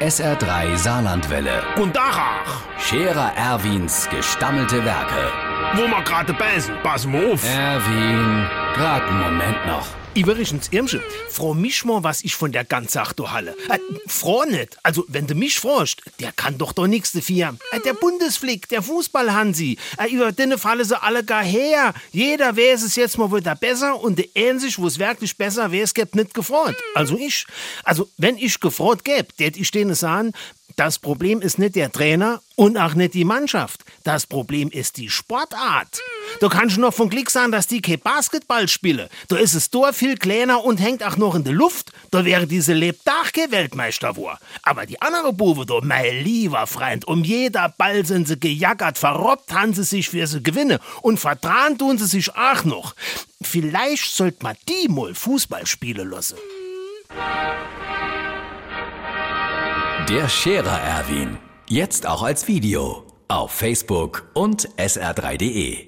SR3 Saarlandwelle. Und Dachach, Scherer Erwins gestammelte Werke. wo wir gerade beißen, pass mal auf. Erwin, grad einen Moment noch. Übrigens, Irmsche, freu mich mal, was ich von der ganzen Sache halle. Äh, freu nicht. Also, wenn du mich fragst, der kann doch doch nichts dafür. Äh, der Bundesflick, der Fußballhansi, äh, über den falle sie alle gar her. Jeder weiß es jetzt mal wieder besser und der Einzig, wo es wirklich besser wäre, es gibt nicht gefreut. Also ich. Also, wenn ich gefreut gäb, tät ich denen sagen, das Problem ist nicht der Trainer und auch nicht die Mannschaft. Das Problem ist die Sportart. Du kannst noch von Glück sagen, dass die kein Basketball spielen. Da ist es Tor viel kleiner und hängt auch noch in der Luft. Da wäre diese Lebtag kein Weltmeister war. Aber die andere Buben da, mein lieber Freund, um jeder Ball sind sie gejackert, verrobbt haben sie sich für sie gewinnen und vertragen tun sie sich auch noch. Vielleicht sollte man die mal Fußball spielen lassen. Der Scherer Erwin. Jetzt auch als Video. Auf Facebook und sr3.de.